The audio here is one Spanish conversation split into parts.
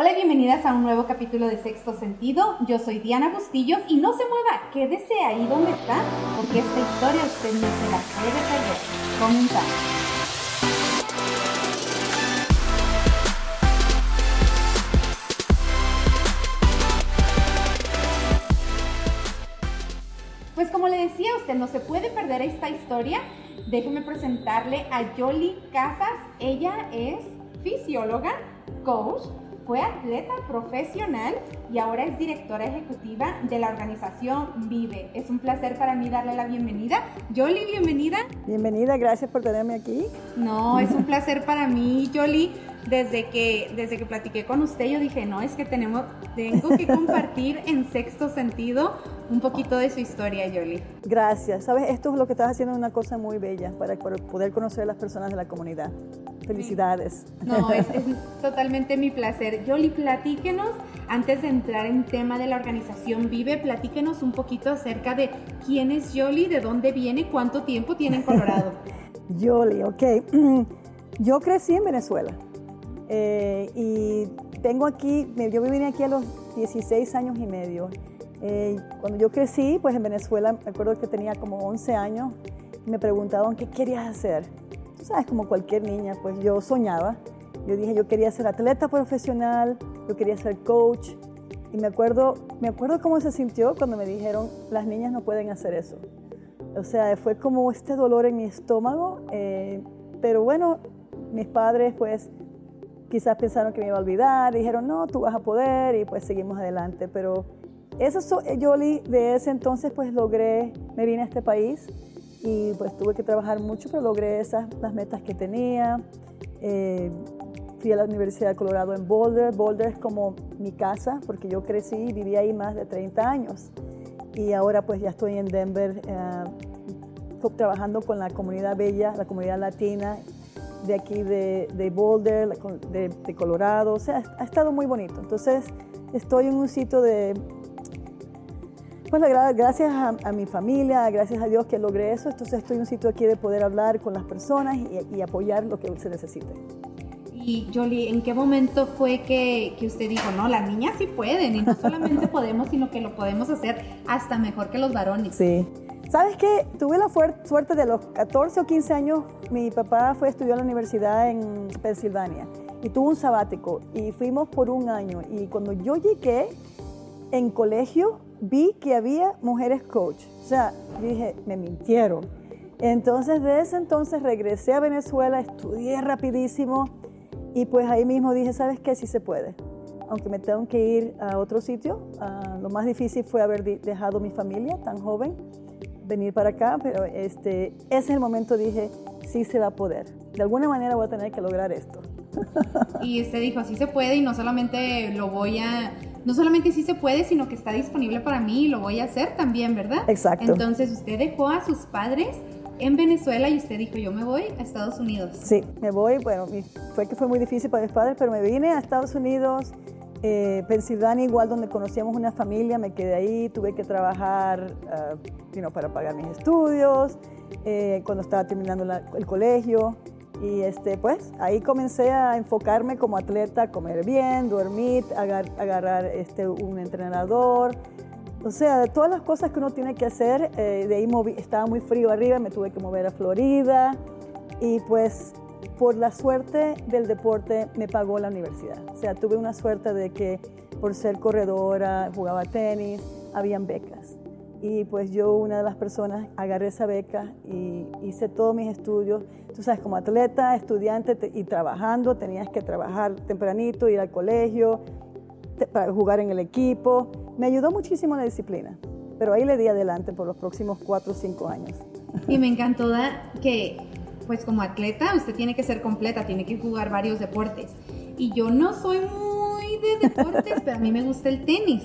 Hola y bienvenidas a un nuevo capítulo de Sexto Sentido. Yo soy Diana Bustillos y no se mueva, quédese ahí donde está, porque esta historia usted no se la puede perder. Comenzamos. Pues como le decía, usted no se puede perder esta historia. Déjeme presentarle a Yoli Casas. Ella es fisióloga, coach, fue atleta profesional y ahora es directora ejecutiva de la organización Vive. Es un placer para mí darle la bienvenida. Yoli, bienvenida. Bienvenida, gracias por tenerme aquí. No, es un placer para mí, Yoli. Desde que, desde que platiqué con usted, yo dije, no, es que tenemos, tengo que compartir en sexto sentido un poquito de su historia, Yoli. Gracias. Sabes, esto es lo que estás haciendo, una cosa muy bella para poder conocer a las personas de la comunidad. Felicidades. No, es, totalmente mi placer. Yoli, platíquenos, antes de entrar en tema de la organización Vive, platíquenos un poquito acerca de quién es Yoli, de dónde viene, cuánto tiempo tiene en Colorado. Yoli, ok. Yo crecí en Venezuela eh, y tengo aquí, yo vine aquí a los 16 años y medio. Eh, cuando yo crecí, pues en Venezuela, me acuerdo que tenía como 11 años, me preguntaban qué querías hacer sabes, como cualquier niña, pues yo soñaba. Yo dije, yo quería ser atleta profesional, yo quería ser coach. Y me acuerdo, me acuerdo cómo se sintió cuando me dijeron, las niñas no pueden hacer eso. O sea, fue como este dolor en mi estómago. Eh, pero bueno, mis padres pues quizás pensaron que me iba a olvidar, dijeron, no, tú vas a poder y pues seguimos adelante. Pero eso, yo de ese entonces pues logré, me vine a este país y pues tuve que trabajar mucho, pero logré esas las metas que tenía. Eh, fui a la Universidad de Colorado en Boulder. Boulder es como mi casa porque yo crecí y viví ahí más de 30 años. Y ahora pues ya estoy en Denver eh, trabajando con la comunidad bella, la comunidad latina de aquí de, de Boulder, de, de Colorado. O sea, ha estado muy bonito. Entonces estoy en un sitio de pues gracias a, mi familia, gracias a Dios que logré eso, entonces estoy en un sitio aquí de poder hablar con las personas y, apoyar lo que se necesite. Y Jolie, ¿en qué momento fue que, que, usted dijo, no, las niñas sí pueden y no solamente podemos, sino que lo podemos hacer hasta mejor que los varones? Sí. ¿Sabes qué? Tuve la suerte de los 14 o 15 años, mi papá fue a estudiar a la universidad en Pensilvania y tuvo un sabático y fuimos por un año y cuando yo llegué en colegio, vi que había mujeres coach. O sea, dije, me mintieron. Entonces, de ese entonces regresé a Venezuela, estudié rapidísimo y pues ahí mismo dije, ¿sabes qué? Sí se puede. Aunque me tengo que ir a otro sitio, ah, lo más difícil fue haber dejado mi familia tan joven, venir para acá, pero este, ese es el momento dije, sí se va a poder. De alguna manera voy a tener que lograr esto. Y usted dijo, sí se puede y no solamente lo voy a no solamente sí se puede, sino que está disponible para mí y lo voy a hacer también, ¿verdad? Exacto. Entonces usted dejó a sus padres en Venezuela y usted dijo, yo me voy a Estados Unidos. Sí, me voy, bueno, fue que fue muy difícil para mis padres, pero me vine a Estados Unidos, eh, Pensilvania igual, donde conocíamos una familia, me quedé ahí, tuve que trabajar uh, para pagar mis estudios, eh, cuando estaba terminando el colegio, y este, pues ahí comencé a enfocarme como atleta, comer bien, dormir, agarrar este, un entrenador. O sea, de todas las cosas que uno tiene que hacer, eh, de ahí estaba muy frío arriba, me tuve que mover a Florida y pues por la suerte del deporte me pagó la universidad. O sea, tuve una suerte de que por ser corredora, jugaba tenis, habían becas. Y pues yo, una de las personas, agarré esa beca y hice todos mis estudios. Tú sabes, como atleta, estudiante y trabajando, tenías que trabajar tempranito, ir al colegio, para jugar en el equipo. Me ayudó muchísimo la disciplina, pero ahí le di adelante por los próximos cuatro o cinco años. Y me encantó que, pues como atleta, usted tiene que ser completa, tiene que jugar varios deportes. Y yo no soy muy de deportes, pero a mí me gusta el tenis.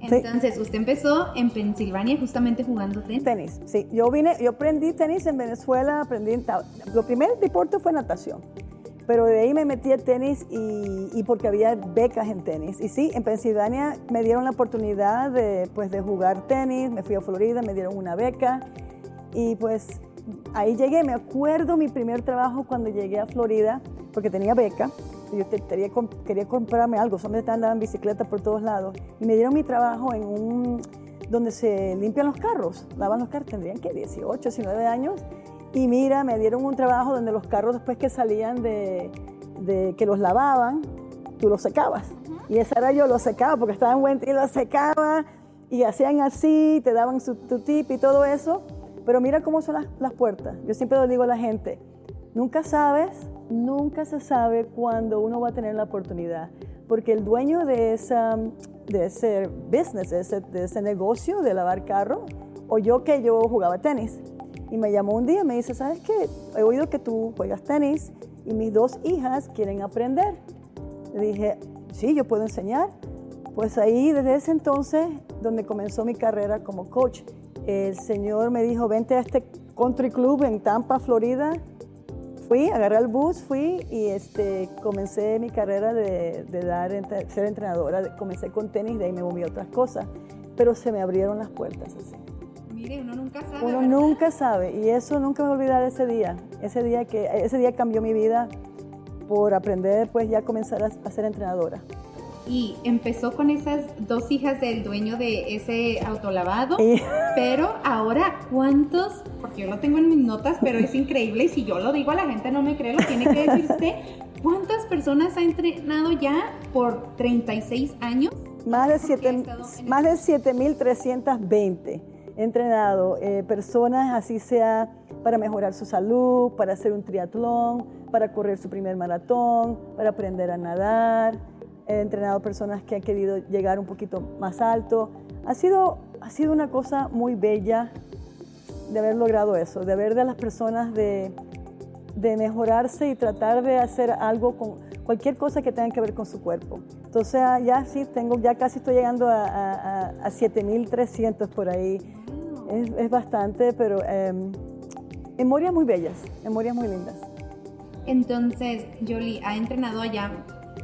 Entonces, usted empezó en Pensilvania justamente jugando tenis. Tenis, sí. Yo vine, yo aprendí tenis en Venezuela, aprendí, lo primer deporte fue natación, pero de ahí me metí a tenis y, porque había becas en tenis. Y sí, en Pensilvania me dieron la oportunidad de, pues, de jugar tenis, me fui a Florida, me dieron una beca y pues ahí llegué, me acuerdo mi primer trabajo cuando llegué a Florida, porque tenía beca, yo quería, quería comprarme algo, solamente andaba en bicicleta por todos lados, y me dieron mi trabajo en un, donde se limpian los carros, lavan los carros, tendrían que 18, 19 años, y mira, me dieron un trabajo donde los carros después que salían de, de que los lavaban, tú los secabas. Y esa era yo, los secaba porque estaba en buen y los secaba y hacían así, te daban su, tu tip y todo eso. Pero mira cómo son las, las puertas. Yo siempre lo digo a la gente, nunca sabes, nunca se sabe cuándo uno va a tener la oportunidad. Porque el dueño de, esa, de ese business, ese, de ese negocio de lavar carro, oyó que yo jugaba tenis. Y me llamó un día y me dice, ¿sabes qué? He oído que tú juegas tenis y mis dos hijas quieren aprender. Le dije, sí, yo puedo enseñar. Pues ahí, desde ese entonces, donde comenzó mi carrera como coach, el Señor me dijo, vente a este country club en Tampa, Florida. Fui, agarré el bus, fui y este, comencé mi carrera de, de dar, ser entrenadora. Comencé con tenis, de ahí me moví a otras cosas, pero se me abrieron las puertas así. Mire, uno nunca sabe. Uno ¿verdad? nunca sabe y eso nunca me voy a olvidar ese día. Ese día que ese día cambió mi vida por aprender, pues ya comenzar a, a ser entrenadora. Y empezó con esas dos hijas del dueño de ese autolavado. Pero ahora, ¿cuántos? Porque yo lo tengo en mis notas, pero es increíble. Y si yo lo digo, a la gente no me cree, lo tiene que decir usted. ¿Cuántas personas ha entrenado ya por 36 años? Más de, siete, en más de 7.320 he entrenado eh, personas, así sea para mejorar su salud, para hacer un triatlón, para correr su primer maratón, para aprender a nadar. He entrenado personas que han querido llegar un poquito más alto. Ha sido, ha sido una cosa muy bella de haber logrado eso, de ver de las personas de, de mejorarse y tratar de hacer algo con cualquier cosa que tenga que ver con su cuerpo. Entonces ah, ya sí, tengo, ya casi estoy llegando a, a, a- a 7.300 por ahí. Es, es bastante, pero em, memorias muy bellas, memorias muy lindas. Entonces, Jolie ha entrenado allá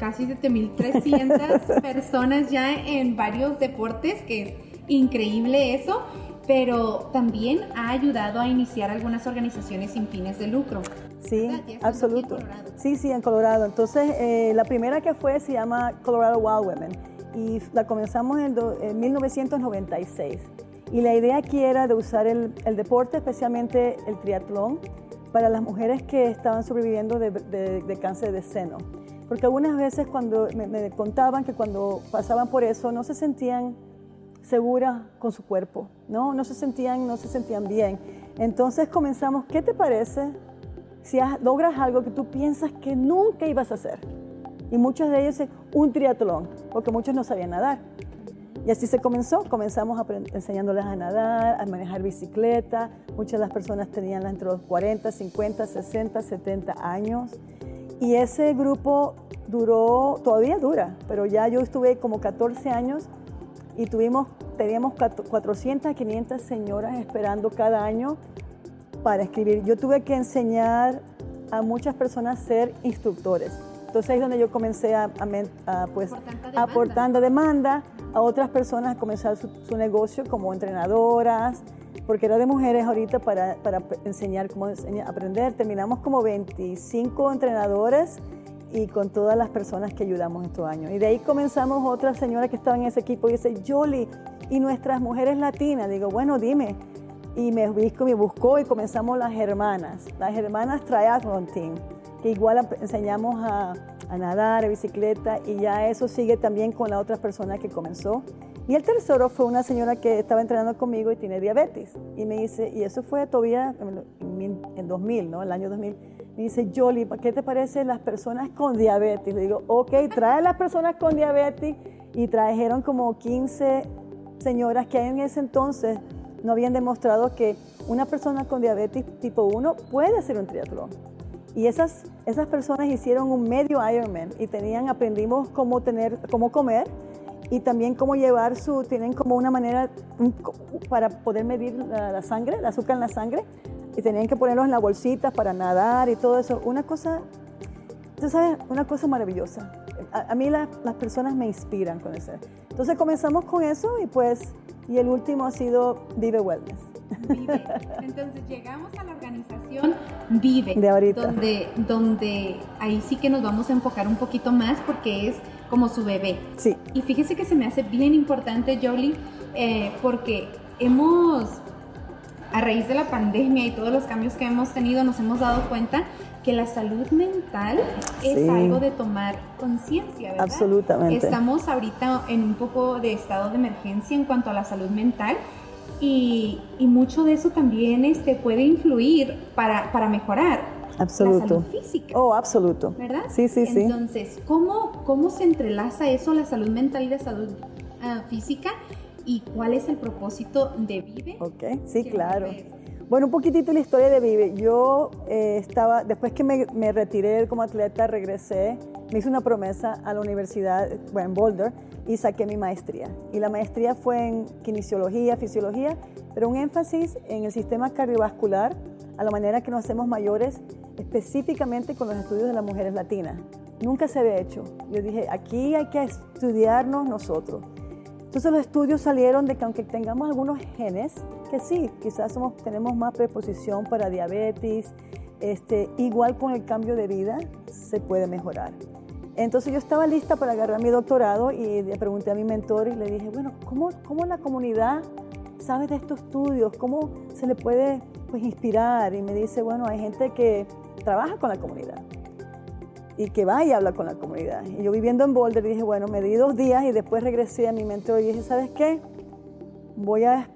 casi 7.300 personas ya en varios deportes, que es increíble eso, pero también ha ayudado a iniciar algunas organizaciones sin fines de lucro. Sí, absoluto. Sí, sí, en Colorado. Entonces, eh, la primera que fue se llama Colorado Wild Women y la comenzamos en, do- en 1996. Y la idea aquí era de usar el, el deporte, especialmente el triatlón, para las mujeres que estaban sobreviviendo de, de- de cáncer de seno. Porque algunas veces cuando me, contaban que cuando pasaban por eso no se sentían seguras con su cuerpo, ¿no? No se sentían, no se sentían bien. Entonces comenzamos, ¿qué te parece si logras algo que tú piensas que nunca ibas a hacer? Y muchos de ellos, un triatlón, porque muchos no sabían nadar. Y así se comenzó, comenzamos enseñándoles a nadar, a manejar bicicleta. Muchas de las personas tenían entre los 40, 50, 60, 70 años. Y ese grupo duró, todavía dura, pero ya yo estuve como 14 años y tuvimos, teníamos cuatro- 400, 500 señoras esperando cada año para escribir. Yo tuve que enseñar a muchas personas a ser instructores. Entonces ahí es donde yo comencé a, a a, pues, demanda. aportando demanda a otras personas a comenzar su, su negocio como entrenadoras, porque era de mujeres ahorita para, para enseñar cómo enseña- aprender. Terminamos como 25 entrenadores y con todas las personas que ayudamos estos años. Y de ahí comenzamos otra señora que estaba en ese equipo y dice, Jolie, ¿y nuestras mujeres latinas? Digo, bueno, dime. Y me me buscó y comenzamos las hermanas, las hermanas Triathlon Team, que igual enseñamos a, a nadar, a bicicleta y ya eso sigue también con la otra persona que comenzó. Y el tercero fue una señora que estaba entrenando conmigo y tiene diabetes. Y me dice, y eso fue todavía en, mil- en 2000, ¿no? El año 2000. Me dice, Jolie, ¿qué te parece las personas con diabetes? Le digo, ok, trae las personas con diabetes. Y trajeron como 15 señoras que en ese entonces no habían demostrado que una persona con diabetes tipo 1 puede hacer un triatlón. Y esas, esas personas hicieron un medio Ironman y tenían, aprendimos cómo, tener, cómo comer y también cómo llevar su, tienen como una manera para poder medir la, la sangre, el azúcar en la sangre y tenían que ponerlos en la bolsita para nadar y todo eso. Una cosa, tú sabes, una cosa maravillosa. A, a mí la- las personas me inspiran con eso. Entonces comenzamos con eso y pues, y el último ha sido Vive Wellness. Vive. Entonces llegamos a la organización Vive, De ahorita. donde donde ahí sí que nos vamos a enfocar un poquito más porque es como su bebé. Sí, Y fíjese que se me hace bien importante, Jolie, eh, porque hemos, a raíz de la pandemia y todos los cambios que hemos tenido, nos hemos dado cuenta que la salud mental es Sí. algo de tomar conciencia, ¿verdad? Absolutamente. Estamos ahorita en un poco de estado de emergencia en cuanto a la salud mental. Y, y mucho de eso también este, puede influir para, para mejorar la absoluto. salud física. Oh, absoluto. ¿verdad? Sí, sí, sí. Entonces, ¿cómo, ¿cómo se entrelaza eso, la salud mental y la salud ah, física? ¿Y cuál es el propósito de Vive? Ok, sí, claro. Bueno, un poquitito la historia de Vive. Yo eh, estaba, después que me, me retiré como atleta, regresé, me hice una promesa a la universidad, bueno, en Boulder, y saqué mi maestría. Y la maestría fue en kinesiología, fisiología, pero un énfasis en el sistema cardiovascular, a la manera que nos hacemos mayores, específicamente con los estudios de las mujeres latinas. Nunca se había hecho. Yo dije, aquí hay que estudiarnos nosotros. Entonces los estudios salieron de que aunque tengamos algunos genes, que sí, quizás somos, tenemos más preposición para diabetes, este, igual con el cambio de vida se puede mejorar. Entonces yo estaba lista para agarrar mi doctorado y le pregunté a mi mentor y le dije, bueno, ¿cómo, cómo la comunidad sabe de estos estudios? ¿Cómo se le puede pues, inspirar? Y me dice, bueno, hay gente que trabaja con la comunidad y que va y habla con la comunidad. Y yo viviendo en Boulder dije, bueno, me di dos días y después regresé a mi mentor y dije, ¿sabes qué? Voy a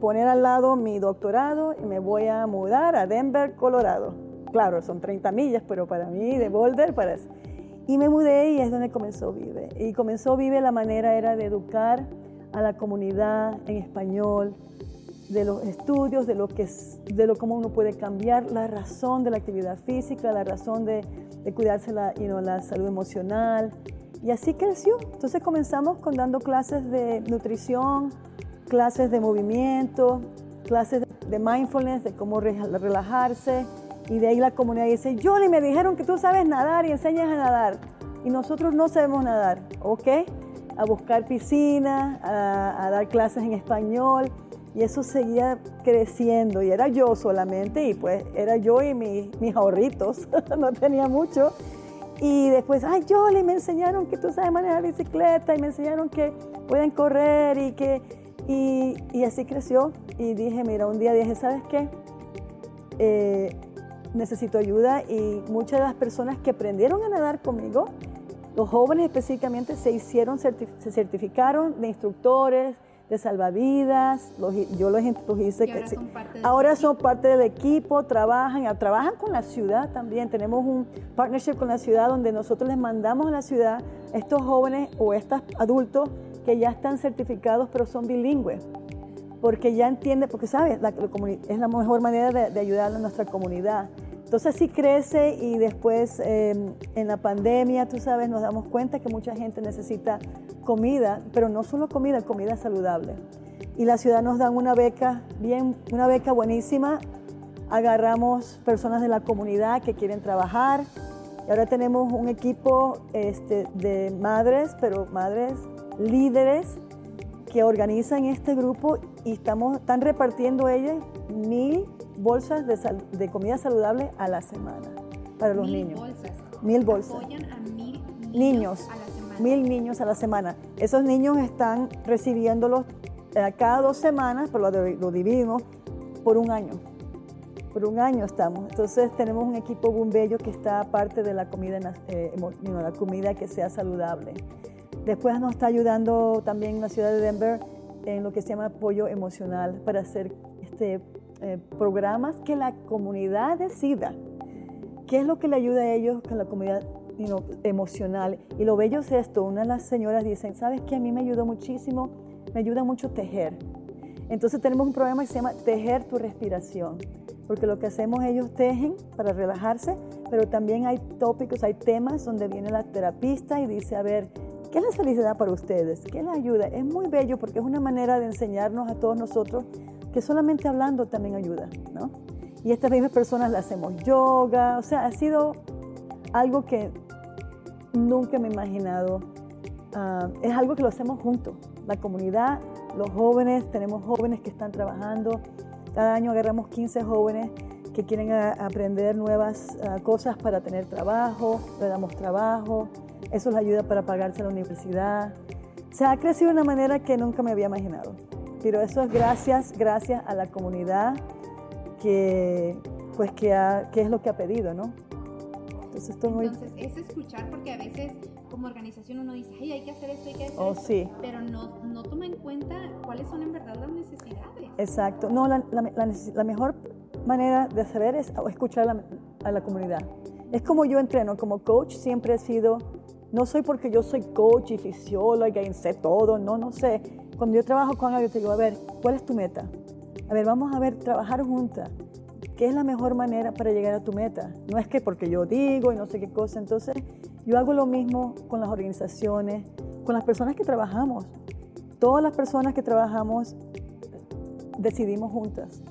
poner al lado mi doctorado y me voy a mudar a Denver, Colorado. Claro, son 30 millas, pero para mí de Boulder, para eso. Y me mudé y es donde comenzó Vive. Y comenzó Vive, la manera era de educar a la comunidad en español, de los estudios, de lo que es, de lo cómo uno puede cambiar la razón de la actividad física, la razón de, de cuidarse la, you know, la salud emocional. Y así creció. Entonces comenzamos con dando clases de nutrición, clases de movimiento, clases de mindfulness, de cómo re- relajarse. Y de ahí la comunidad dice, Johnny, me dijeron que tú sabes nadar y enseñas a nadar. Y nosotros no sabemos nadar, ¿ok? A buscar piscina, a, a dar clases en español. Y eso seguía creciendo. Y era yo solamente, y pues era yo y mi- mis ahorritos. no tenía mucho. Y después, ay, Jolie, me enseñaron que tú sabes manejar bicicleta y me enseñaron que pueden correr y que... Y, así creció. Y dije, mira, un día dije, ¿sabes qué? Eh, necesito ayuda y muchas de las personas que aprendieron a nadar conmigo, los jóvenes específicamente, se hicieron, se certificaron de instructores, de salvavidas, los- yo los, Y ahora que- son parte del ahora son parte del equipo, trabajan, ah, trabajan con la ciudad también. Tenemos un partnership con la ciudad donde nosotros les mandamos a la ciudad estos jóvenes o estos adultos que ya están certificados pero son bilingües. Porque ya entienden, porque sabes, la, la es la mejor manera de, de ayudar a nuestra comunidad. Entonces sí crece y después eh, en la pandemia, tú sabes, nos damos cuenta que mucha gente necesita comida, pero no solo comida, comida saludable. Y la ciudad nos da una beca, bien, una beca buenísima. Agarramos personas de la comunidad que quieren trabajar. Y ahora tenemos un equipo este, de madres, pero madres líderes que organizan este grupo y estamos, están repartiendo ellas mil bolsas de, sal- de comida saludable a la semana para los Mil niños. bolsas. Mil bolsas. Apoyan a mil niños, Niños, a la semana. mil niños a la semana. Esos niños están recibiéndolos eh, cada dos semanas, pero lo, lo dividimos por un año. Por un año estamos. Entonces tenemos un equipo bien bello que está aparte de la comida, eh, la comida que sea saludable. Después nos está ayudando también la ciudad de Denver en lo que se llama apoyo emocional para hacer este, eh, programas que la comunidad decida qué es lo que le ayuda a ellos con la comunidad you emocional. Y lo bello es esto, una de las señoras dicen, ¿sabes qué? A mí me ayudó muchísimo, me ayuda mucho tejer. Entonces tenemos un programa que se llama Tejer tu respiración, porque lo que hacemos ellos tejen para relajarse, pero también hay tópicos, hay temas donde viene la terapista y dice, a ver, ¿qué es la felicidad para ustedes? ¿Qué les ayuda? Es muy bello porque es una manera de enseñarnos a todos nosotros que solamente hablando también ayuda, ¿no? Y estas mismas personas le hacemos yoga, o sea, ha sido algo que nunca me he imaginado. Ah, es algo que lo hacemos juntos, la comunidad, los jóvenes, tenemos jóvenes que están trabajando Cada año agarramos 15 jóvenes que quieren aprender nuevas cosas para tener trabajo, le damos trabajo, eso les ayuda para pagarse la universidad. Se ha crecido de una manera que nunca me había imaginado, pero eso es gracias, gracias a la comunidad que, pues, que, que es lo que ha pedido, ¿no? Entonces, Entonces, es escuchar porque a veces como organización uno dice, hey, hay que hacer esto, hay que hacer oh, sí. pero no, no toma en cuenta cuáles son en verdad las necesidades. Exacto. No, la, la, la, mejor manera de saber es escuchar a la, a la comunidad. Es como yo entreno, como coach siempre he sido, no soy porque yo soy coach y fisióloga y sé todo, no, no sé. Cuando yo trabajo con alguien, te digo, a ver, ¿cuál es tu meta? A ver, vamos a ver, trabajar juntas. ¿Qué es la mejor manera para llegar a tu meta? No es que porque yo digo y no sé qué cosa. Entonces, yo hago lo mismo con las organizaciones, con las personas que trabajamos. Todas las personas que trabajamos decidimos juntas.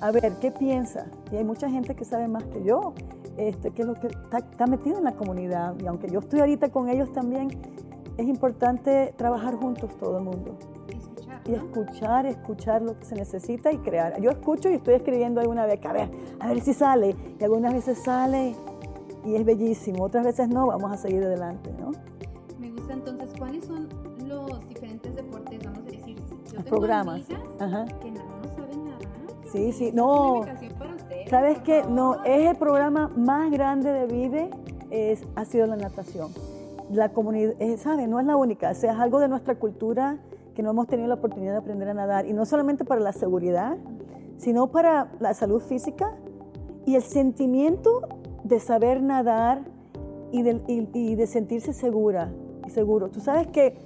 A ver, ¿qué piensa? Y hay mucha gente que sabe más que yo, este, que es lo que está, está metida en la comunidad. Y aunque yo estoy ahorita con ellos también, es importante trabajar juntos todo el mundo y escuchar, escuchar lo que se necesita y crear. Yo escucho y estoy escribiendo alguna vez, a ver, a ver si sale. Y algunas veces sale y es bellísimo, otras veces no, vamos a seguir adelante, ¿no? Me gusta entonces, ¿cuáles son los diferentes deportes, vamos a decir? Yo los programas. Ajá. Sí, sí, no. ¿Sabes qué? No, es el programa más grande de Vive, es, ha sido la natación. La comunidad, ¿sabes? No es la única, o sea, es algo de nuestra cultura que no hemos tenido la oportunidad de aprender a nadar, y no solamente para la seguridad, sino para la salud física y el sentimiento de saber nadar y de, y, de sentirse segura y seguro. Tú sabes que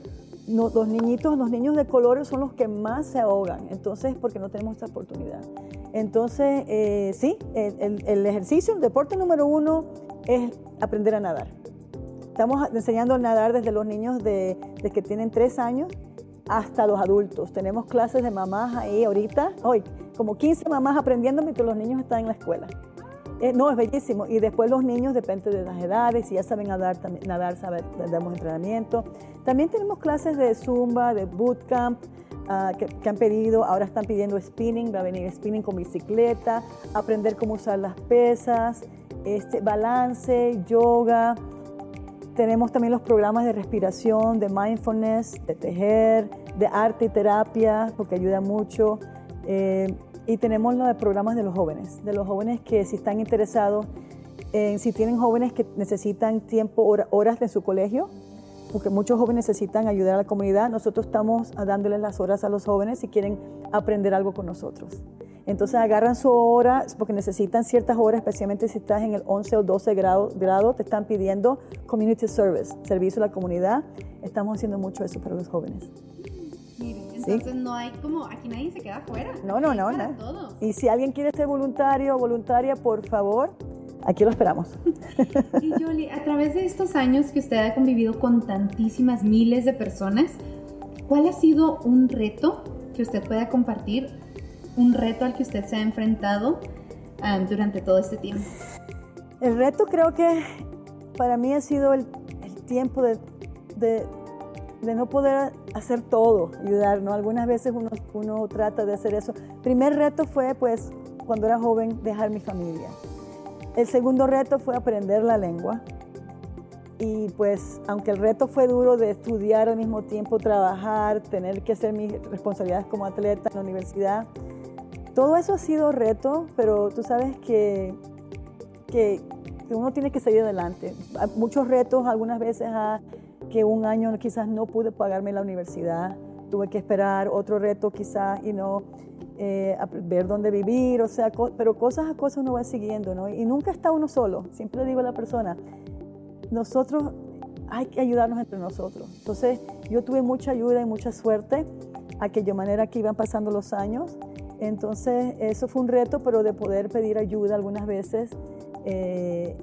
los niñitos, los niños de colores son los que más se ahogan, entonces porque no tenemos esta oportunidad. Entonces, eh, sí, el, ejercicio, el deporte número uno es aprender a nadar. Estamos enseñando a nadar desde los niños de, de que tienen tres años hasta los adultos. Tenemos clases de mamás ahí ahorita, hoy, como 15 mamás aprendiendo mientras los niños están en la escuela. Eh, no, es bellísimo. Y después los niños, depende de las edades, si ya saben nadar, nadar saber, damos entrenamiento. También tenemos clases de zumba, de bootcamp, uh, que, han pedido, ahora están pidiendo spinning, va a venir spinning con bicicleta, aprender cómo usar las pesas, este, balance, yoga, tenemos también los programas de respiración, de mindfulness, de tejer, de arte y terapia, porque ayuda mucho. Eh, y tenemos los programas de los jóvenes, de los jóvenes que si están interesados, si tienen jóvenes que necesitan tiempo, horas en su colegio, porque muchos jóvenes necesitan ayudar a la comunidad, nosotros estamos dándoles las horas a los jóvenes si quieren aprender algo con nosotros. Entonces agarran su hora, porque necesitan ciertas horas, especialmente si estás en el 11 o 12 grado, grado te están pidiendo community service, servicio a la comunidad. Estamos haciendo mucho eso para los jóvenes. entonces no hay como, aquí nadie se queda afuera. No, no, no. no. Y si alguien quiere ser voluntario o voluntaria, por favor, aquí lo esperamos. Y Jolie, a través de estos años que usted ha convivido con tantísimas miles de personas, ¿cuál ha sido un reto que usted pueda compartir un reto al que usted se ha enfrentado um, durante todo este tiempo? El reto creo que para mí ha sido el, tiempo de, de, no poder hacer todo, ayudar, ¿no? Algunas veces uno, uno trata de hacer eso. El primer reto fue, pues, cuando era joven, dejar mi familia. El segundo reto fue aprender la lengua. Y pues, aunque el reto fue duro de estudiar al mismo tiempo, trabajar, tener que hacer mis responsabilidades como atleta en la universidad, todo eso ha sido reto, pero tú sabes que, que, uno tiene que seguir adelante. Muchos retos, algunas veces a que un año quizás no pude pagarme la universidad, tuve que esperar otro reto quizás y no eh, ver dónde vivir, o sea, pero cosas a cosas uno va siguiendo, ¿no? Y nunca está uno solo, siempre digo a la persona, nosotros hay que ayudarnos entre nosotros. Entonces yo tuve mucha ayuda y mucha suerte a aquella manera que iban pasando los años entonces, eso fue un reto, pero de poder pedir ayuda algunas veces. Eh,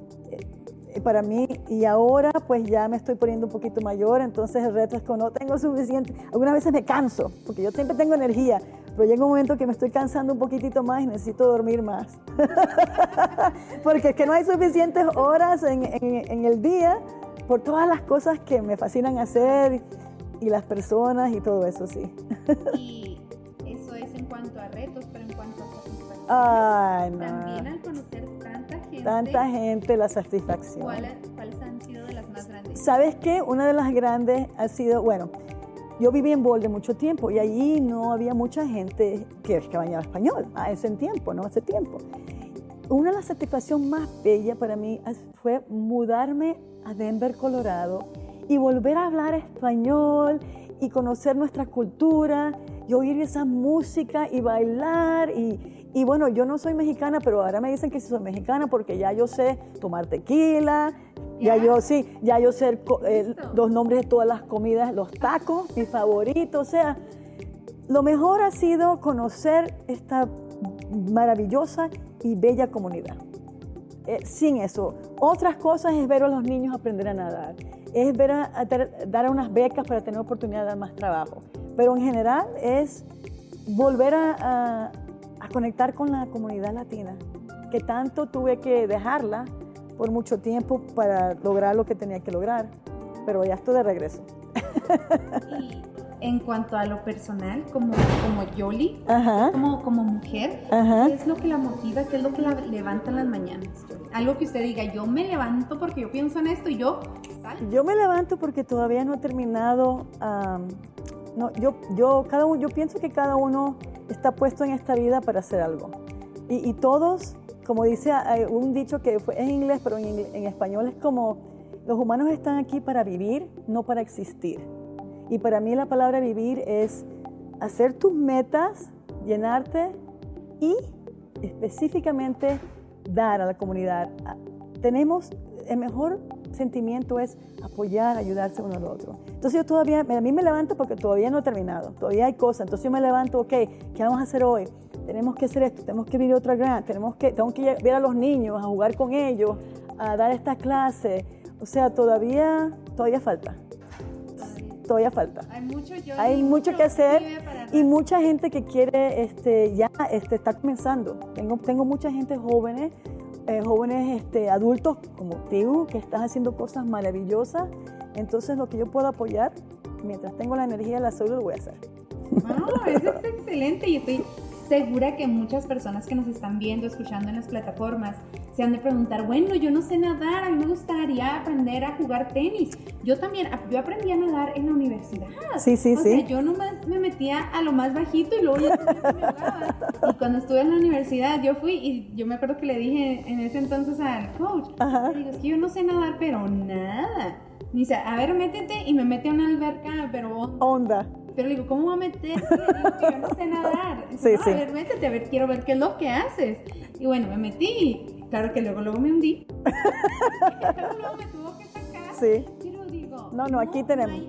para mí, y ahora pues ya me estoy poniendo un poquito mayor, entonces el reto es que no tengo suficiente, algunas veces me canso, porque yo siempre tengo energía, pero llega un momento que me estoy cansando un poquitito más y necesito dormir más, porque es que no hay suficientes horas en, en, el día por todas las cosas que me fascinan hacer y las personas y todo eso, sí. cuanto a retos, pero en cuanto a Ay, no. También al conocer gente. Tanta gente, la satisfacción. ¿cuáles, ¿Cuáles han sido de las más grandes? ¿Sabes qué? Una de las grandes ha sido, bueno, yo viví en Bolde mucho tiempo y allí no había mucha gente que, que hablaba español a ese tiempo, ¿no? Hace tiempo. Una de las satisfacciones más bellas para mí fue mudarme a Denver, Colorado y volver a hablar español y conocer nuestra cultura y oír esa música y bailar y, y bueno, yo no soy mexicana, pero ahora me dicen que sí soy mexicana porque ya yo sé tomar tequila, ya Ya. yo sí, ya yo sé eh, los nombres de todas las comidas, los tacos, mi favorito, o sea, lo mejor ha sido conocer esta maravillosa y bella comunidad. Eh, sin eso, otras cosas es ver a los niños aprender a nadar, es ver a, a dar- dar unas becas para tener oportunidad de dar más trabajo, pero en general es volver a, a- a conectar con la comunidad latina, que tanto tuve que dejarla por mucho tiempo para lograr lo que tenía que lograr, pero ya estoy de regreso. Y en cuanto a lo personal, como, como Yoli, Ajá, como, como mujer, Ajá. ¿qué es lo que la motiva? ¿Qué es lo que la levanta en las mañanas? Algo que usted diga, yo me levanto porque yo pienso en esto y yo salgo. Yo me levanto porque todavía no he terminado. am, no, yo, yo, cada uno, yo pienso que cada uno está puesto en esta vida para hacer algo. Y, todos, como dice un dicho que fue en inglés, pero en, en español es como, los humanos están aquí para vivir, no para existir. Y para mí la palabra vivir es hacer tus metas, llenarte y específicamente dar a la comunidad. Ah, Tenemos, el mejor sentimiento es apoyar, ayudarse uno al otro. Entonces yo todavía, a mí me levanto porque todavía no he terminado, todavía hay cosas. Entonces yo me levanto, ok, ¿qué vamos a hacer hoy? Tenemos que hacer esto, tenemos que vivir otra grant, tenemos que, tengo que ver a los niños, a jugar con ellos, a dar esta clase. O sea, todavía, todavía falta, todavía falta. Hay mucho, Yoli, Hay mucho que hacer y mucha gente que quiere, este, ya este, está comenzando. Tengo, tengo mucha gente jóvenes, eh, jóvenes este, adultos como tú, que están haciendo cosas maravillosas. Entonces, lo que yo puedo apoyar, mientras tengo la energía y la salud, lo voy a hacer. No, eso es excelente y estoy segura que muchas personas que nos están viendo, escuchando en las plataformas, se han de preguntar, bueno, yo no sé nadar, a mí me gustaría aprender a jugar tenis. Yo también, yo aprendí a nadar en la universidad. Sí, sí, o sí. sea, yo nomás me metía a lo más bajito y luego ya me. Y cuando estuve en la universidad, yo fui y yo me acuerdo que le dije en ese entonces al coach, Ajá. le digo, es que yo no sé nadar, pero nada. Dice, a ver, métete y me mete a una alberca, pero Onda. Pero le digo, ¿cómo va a meter? Le digo que yo no sé nadar. Sí, no, sí. A ver, métete, a ver, quiero ver qué es lo que haces. Y bueno, me metí. Claro que luego, luego me hundí. luego, me tuvo que sacar. Sí. Pero digo, No, no, aquí tenemos.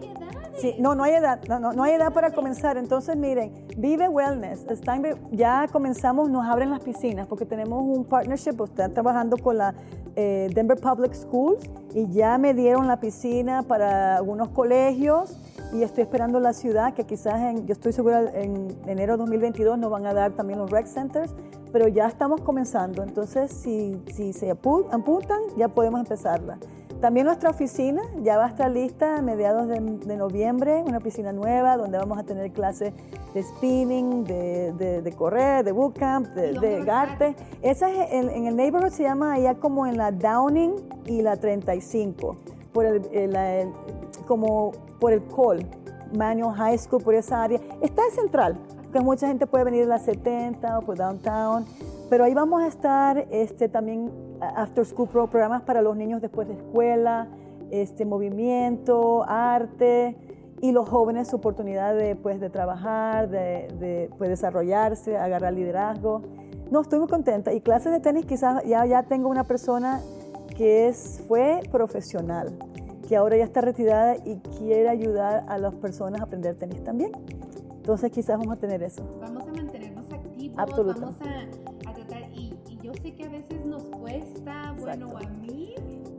Sí, no, no hay edad, no, no, no hay edad para comenzar. Entonces, miren, Vive Wellness, están, ya comenzamos, nos abren las piscinas porque tenemos un partnership, están trabajando con la eh, Denver Public Schools y ya me dieron la piscina para algunos colegios y estoy esperando la ciudad que quizás, en, yo estoy segura, en enero de 2022 nos van a dar también los rec centers, pero ya estamos comenzando. Entonces, si, si se apu- apuntan, ya podemos empezarla. También nuestra oficina ya va a estar lista a mediados de, de noviembre, una piscina nueva donde vamos a tener clases de spinning, de, de- de correr, de bootcamp, de, ¿Y dónde de garte. Esa es en, en el neighborhood se llama allá como en la Downing y la 35, por el, el- el- como por el Col, Manual High School, por esa área. Está en central, porque mucha gente puede venir de la 70 o por downtown. Pero ahí vamos a estar este, también after school pro- programas para los niños después de escuela, este, movimiento, arte y los jóvenes su oportunidad de, pues, de trabajar, de, de, pues, desarrollarse, agarrar liderazgo. No, estoy muy contenta. Y clases de tenis quizás ya, ya tengo una persona que es, fue profesional, que ahora ya está retirada y quiere ayudar a las personas a aprender tenis también. Entonces quizás vamos a tener eso. Vamos a mantenernos activos, vamos a, a tratar, y, y yo sé que a veces nos cuesta, bueno, Exacto. a mí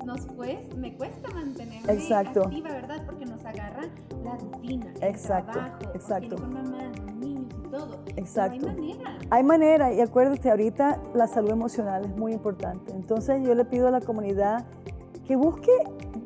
nos cuesta, me cuesta mantenerme Exacto. activa, ¿verdad? Porque nos agarra la rutina, el Exacto, trabajo, exacto. con mamá, los niños y todo. Exacto. Pero hay manera. Hay manera, y acuérdate, ahorita la salud emocional es muy importante. Entonces yo le pido a la comunidad que busque,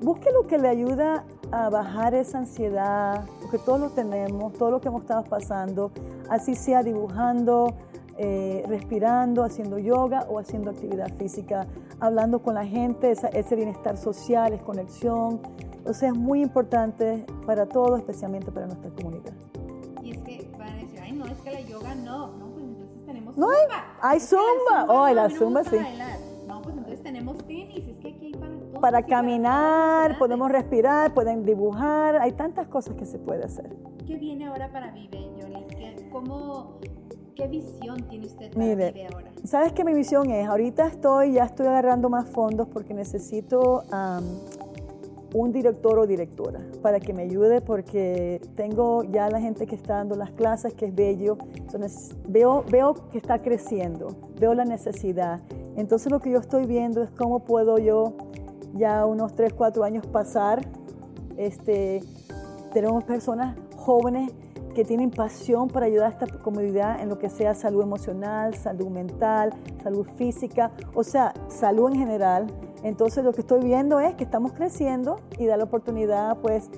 busque lo que le ayuda a bajar esa ansiedad, porque todos lo tenemos, todo lo que hemos estado pasando, así sea dibujando, eh, respirando, haciendo yoga o haciendo actividad física, hablando con la gente, ese bienestar social, es conexión. O sea, es muy importante para todos, especialmente para nuestra comunidad. Y es que van a decir, ay, no, es que la yoga no, no, pues entonces tenemos zumba. No hay, hay zumba, oh, la zumba, sí. No, pues entonces tenemos tenis, es que aquí hay para todos. Para caminar, podemos respirar, pueden dibujar, hay tantas cosas que se puede hacer. ¿Qué viene ahora para Vive, Yoli? ¿Cómo, ¿Qué visión tiene usted para Vive ahora? ¿Sabes qué mi visión es? Ahorita estoy, ya estoy agarrando más fondos porque necesito un director o directora para que me ayude porque tengo ya la gente que está dando las clases, que es bello. Entonces, veo, veo que está creciendo, veo la necesidad. Entonces lo que yo estoy viendo es cómo puedo yo ya unos 3, 4 años pasar. Este, tenemos personas jóvenes que tienen pasión para ayudar a esta comunidad en lo que sea salud emocional, salud mental, salud física, o sea, salud en general. Entonces lo que estoy viendo es que estamos creciendo y da la oportunidad pues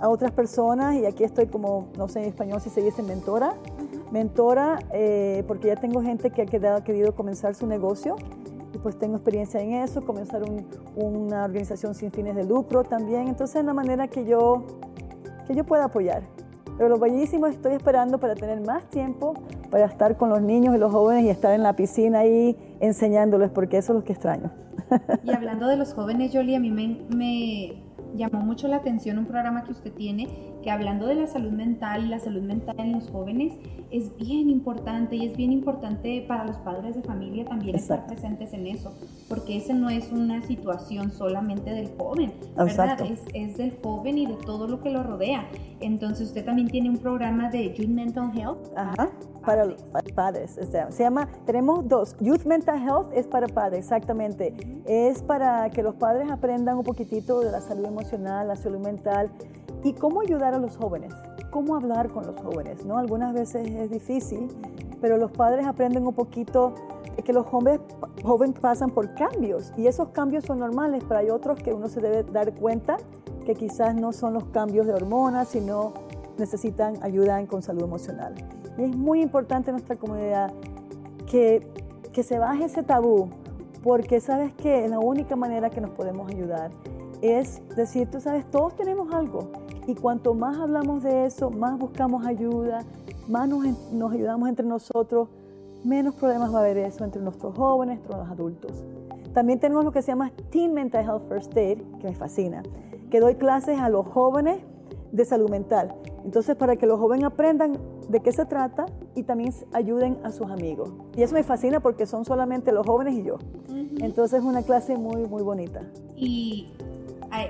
a otras personas y aquí estoy como, no sé en español si se dice mentora, mentora eh, porque ya tengo gente que ha querido comenzar su negocio y pues tengo experiencia en eso, comenzar una organización sin fines de lucro también, entonces es una manera que yo, que yo pueda apoyar. Pero lo bellísimo estoy esperando para tener más tiempo para estar con los niños y los jóvenes y estar en la piscina ahí enseñándoles, porque eso es lo que extraño. Y hablando de los jóvenes, Jolie, a mí me, llamó mucho la atención un programa que usted tiene, que hablando de la salud mental y la salud mental en los jóvenes, es bien importante y es bien importante para los padres de familia también estar presentes en eso, porque ese no es una situación solamente del joven, ¿verdad? Es, es, del joven y de todo lo que lo rodea. Entonces usted también tiene un programa de Youth Mental Health. Ajá para, padres. se llama, tenemos dos. Youth Mental Health es para padres, exactamente. Es para que los padres aprendan un poquitito de la salud emocional, la salud mental y cómo ayudar a los jóvenes, cómo hablar con los jóvenes, ¿no? Algunas veces es difícil, pero los padres aprenden un poquito que los jóvenes, jóvenes pasan por cambios y esos cambios son normales, pero hay otros que uno se debe dar cuenta que quizás no son los cambios de hormonas, sino necesitan ayuda con salud emocional. Y es muy importante en nuestra comunidad que, que se baje ese tabú, porque sabes que la única manera que nos podemos ayudar es decir, tú sabes, todos tenemos algo. Y cuanto más hablamos de eso, más buscamos ayuda, más nos, nos ayudamos entre nosotros, menos problemas va a haber eso entre nuestros jóvenes, entre los adultos. También tenemos lo que se llama Teen Mental Health First Aid, que me fascina, que doy clases a los jóvenes de salud mental. Entonces, para que los jóvenes aprendan de qué se trata y también ayuden a sus amigos. Y eso me fascina porque son solamente los jóvenes y yo. Entonces, es una clase muy, muy bonita. Y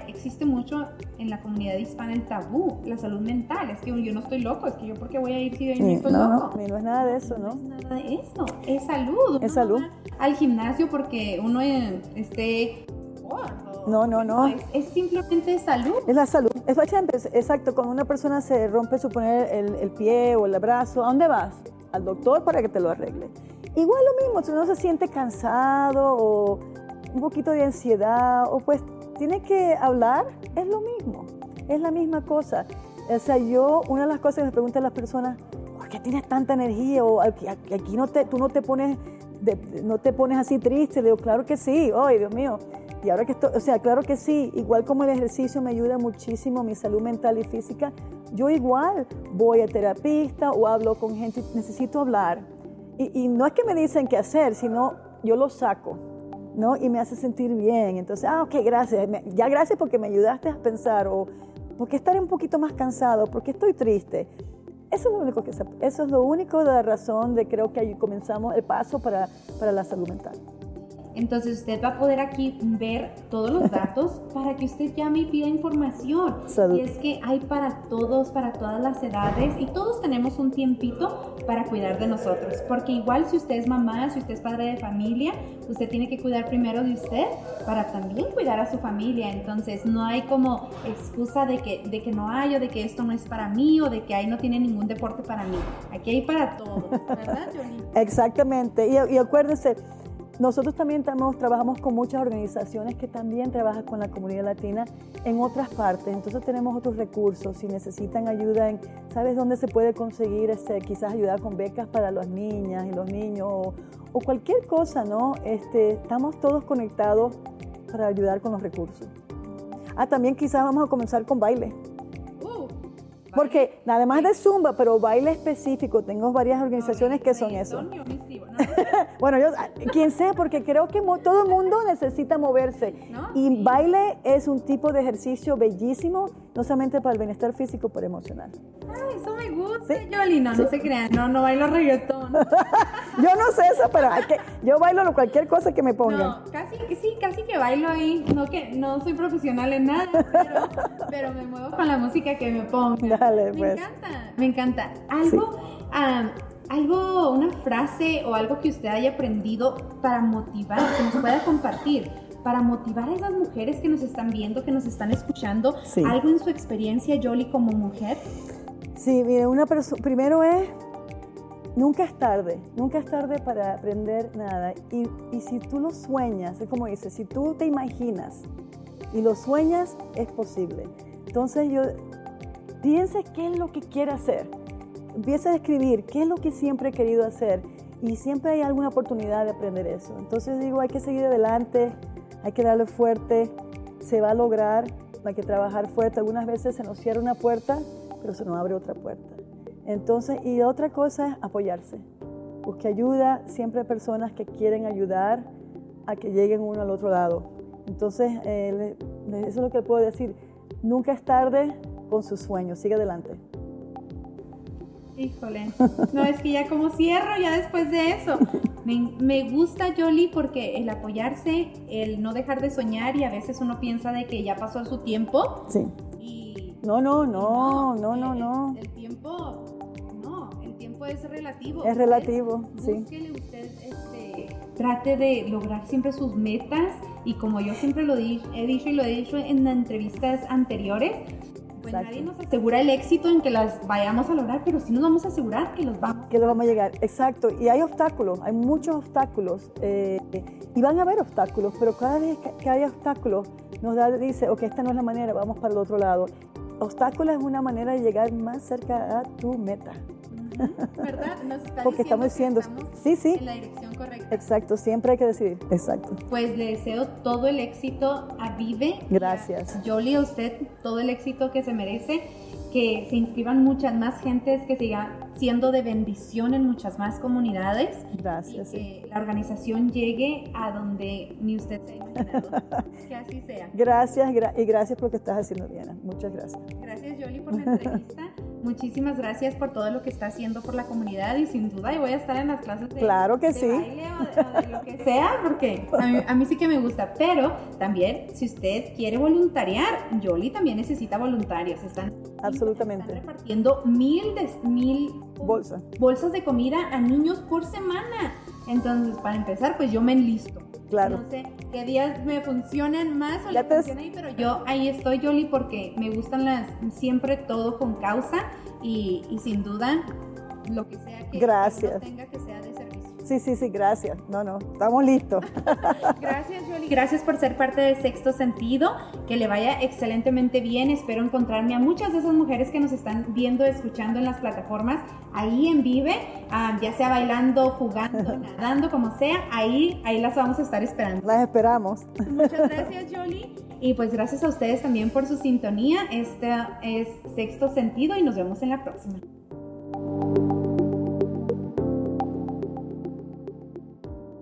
existe mucho en la comunidad hispana el tabú, la salud mental. Es que yo no estoy loco, es que yo porque voy a ir si yo no estoy no, loco. No, no es nada de eso, ¿no? No es nada de eso, es salud. Es salud. Al gimnasio porque uno esté no, no, no. Es, simplemente salud. Es la salud. Es exacto. Cuando una persona se rompe, suponer, el, el pie o el brazo, ¿a dónde vas? Al doctor para que te lo arregle. Igual lo mismo, si uno se siente cansado o un poquito de ansiedad, o pues tiene que hablar, es lo mismo. Es la misma cosa. O sea, yo, una de las cosas que me preguntan las personas, ¿por qué tienes tanta energía? O aquí, aquí no te, tú no te pones, no te pones así triste. Le digo, claro que sí. Ay, Dios mío y ahora que estoy, o sea, claro que sí, igual como el ejercicio me ayuda muchísimo mi salud mental y física, yo igual voy a terapista o hablo con gente, necesito hablar. Y, no es que me dicen qué hacer, sino yo lo saco, ¿no? Y me hace sentir bien. Entonces, ah, ok, gracias. Ya gracias porque me ayudaste a pensar, o porque estaré un poquito más cansado, porque estoy triste. Eso es lo único que eso es lo único de razón de creo que ahí comenzamos el paso para, para la salud mental. Entonces usted va a poder aquí ver todos los datos para que usted llame y pida información. Y es que hay para todos, para todas las edades y todos tenemos un tiempito para cuidar de nosotros. Porque igual si usted es mamá, si usted es padre de familia, usted tiene que cuidar primero de usted para también cuidar a su familia. Entonces no hay como excusa de que, de que no hay o de que esto no es para mí o de que ahí no tiene ningún deporte para mí. Aquí hay para todos, ¿verdad, Exactamente. Y, y acuérdense, nosotros también estamos, trabajamos con muchas organizaciones que también trabajan con la comunidad latina en otras partes. Entonces tenemos otros recursos. Si necesitan ayuda, en, ¿sabes dónde se puede conseguir este, quizás ayudar con becas para las niñas y los niños o, o cualquier cosa, ¿no? Este, estamos todos conectados para ayudar con los recursos. Ah, también quizás vamos a comenzar con baile. Porque además de zumba, pero baile específico, tengo varias organizaciones que son eso. Bueno, yo, quien sea, porque creo que todo el mundo necesita moverse. y baile es un tipo de ejercicio bellísimo, no solamente para el bienestar físico, pero emocional. Ay, eso me gusta, ¿Sí? no, no se crean, no, no bailo reggaetón. yo no sé eso, pero que, yo bailo cualquier cosa que me pongan. No, casi que sí, casi que bailo ahí. No que no soy profesional en nada, pero, pero me muevo con la música que me pongan. Dale, me pues. encanta, me encanta. Algo, algo, una frase o algo que usted haya aprendido para motivar, que nos pueda compartir para motivar a esas mujeres que nos están viendo, que nos están escuchando, algo en su experiencia, Jolie, como mujer? Sí, mire, una primero es, nunca es tarde, nunca es tarde para aprender nada. Y, y si tú lo sueñas, es como dice, si tú te imaginas y lo sueñas, es posible. Entonces yo, piense qué es lo que quiere hacer. Empieza a escribir qué es lo que siempre he querido hacer y siempre hay alguna oportunidad de aprender eso. Entonces digo, hay que seguir adelante, hay que darle fuerte, se va a lograr, hay que trabajar fuerte. Algunas veces se nos cierra una puerta, pero se nos abre otra puerta. Entonces, y otra cosa es apoyarse. Busque ayuda, siempre hay personas que quieren ayudar a que lleguen uno al otro lado. Entonces, eh, eso es lo que puedo decir. Nunca es tarde con sus sueños, sigue adelante. Híjole, no es que ya como cierro ya después de eso. Me, gusta Jolie porque el apoyarse, el no dejar de soñar y a veces uno piensa de que ya pasó su tiempo. Sí. Y no, no, no, no, no, no. El, tiempo, no, el tiempo es relativo. Es relativo, sí. usted, este, trate de lograr siempre sus metas y como yo siempre lo he dicho y lo he dicho en entrevistas anteriores, pues nadie nos asegura el éxito en que las vayamos a lograr, pero sí nos vamos a asegurar que los vamos. Que los vamos a llegar, exacto. Y hay obstáculos, hay muchos obstáculos. Eh, y van a haber obstáculos, pero cada vez que hay obstáculos, nos da, dice, ok, esta no es la manera, vamos para el otro lado. Obstáculos es una manera de llegar más cerca a tu meta. ¿Verdad? Nos está Porque estamos diciendo, sí, sí. En la dirección correcta. Exacto, siempre hay que decidir. Exacto. Pues le deseo todo el éxito a Vive. Gracias. Yo le a usted todo el éxito que se merece que se inscriban muchas más gentes, que siga siendo de bendición en muchas más comunidades. Gracias. Y que la organización llegue a donde ni usted se ha imaginado. que así sea. Gracias y gracias por lo que estás haciendo, Diana. Muchas gracias. Gracias, Jolie, por la entrevista. Muchísimas gracias por todo lo que está haciendo por la comunidad y sin duda voy a estar en las clases de, claro que sí. baile o de, lo que sea porque a mí, a mí, sí que me gusta. Pero también si usted quiere voluntariar, Jolie también necesita voluntarios. Están Absolutamente. Están repartiendo mil, de, mil bolsas. bolsas de comida a niños por semana. Entonces, para empezar, pues yo me enlisto. Claro. No sé qué días me funcionan más o le funcionan ahí, pero yo ahí estoy, Yoli, porque me gustan las siempre todo con causa y, y sin duda lo que sea que, Gracias. tenga que sea de. Sí, sí, sí, gracias. No, no, estamos listos. gracias, Jolie. Gracias por ser parte de Sexto Sentido. Que le vaya excelentemente bien. Espero encontrarme a muchas de esas mujeres que nos están viendo, escuchando en las plataformas, ahí en Vive, ah, ya sea bailando, jugando, nadando, como sea. Ahí, ahí las vamos a estar esperando. Las esperamos. Muchas gracias, Jolie. Y pues gracias a ustedes también por su sintonía. Este es Sexto Sentido y nos vemos en la próxima.